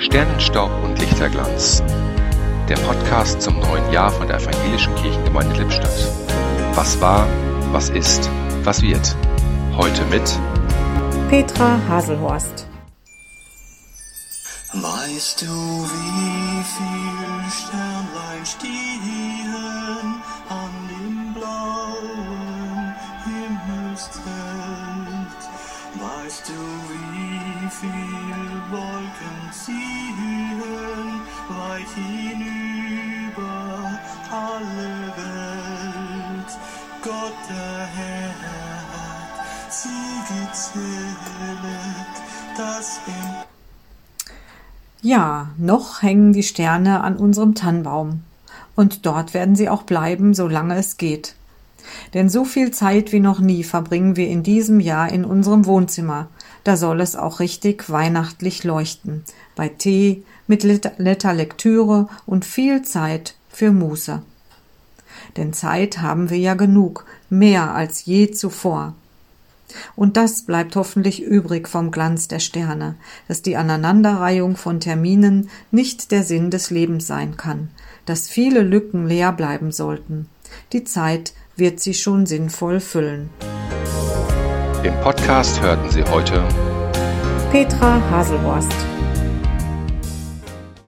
Sternenstaub und Lichterglanz. Der Podcast zum neuen Jahr von der Evangelischen Kirchengemeinde Lippstadt. Was war, was ist, was wird. Heute mit Petra Haselhorst. Weißt du, wie viel Sternlein stehen Weißt du, wie viel Wolken ziehen weit hinüber alle Welt? Gott der Herr hat sie gezählt, das im Ja, noch hängen die Sterne an unserem Tannenbaum. Und dort werden sie auch bleiben, solange es geht. Denn so viel Zeit wie noch nie verbringen wir in diesem Jahr in unserem Wohnzimmer. Da soll es auch richtig weihnachtlich leuchten. Bei Tee, mit netter Lektüre und viel Zeit für Muße. Denn Zeit haben wir ja genug, mehr als je zuvor. Und das bleibt hoffentlich übrig vom Glanz der Sterne, dass die Aneinanderreihung von Terminen nicht der Sinn des Lebens sein kann, dass viele Lücken leer bleiben sollten. Die Zeit wird sie schon sinnvoll füllen. Im Podcast hörten Sie heute Petra Haselhorst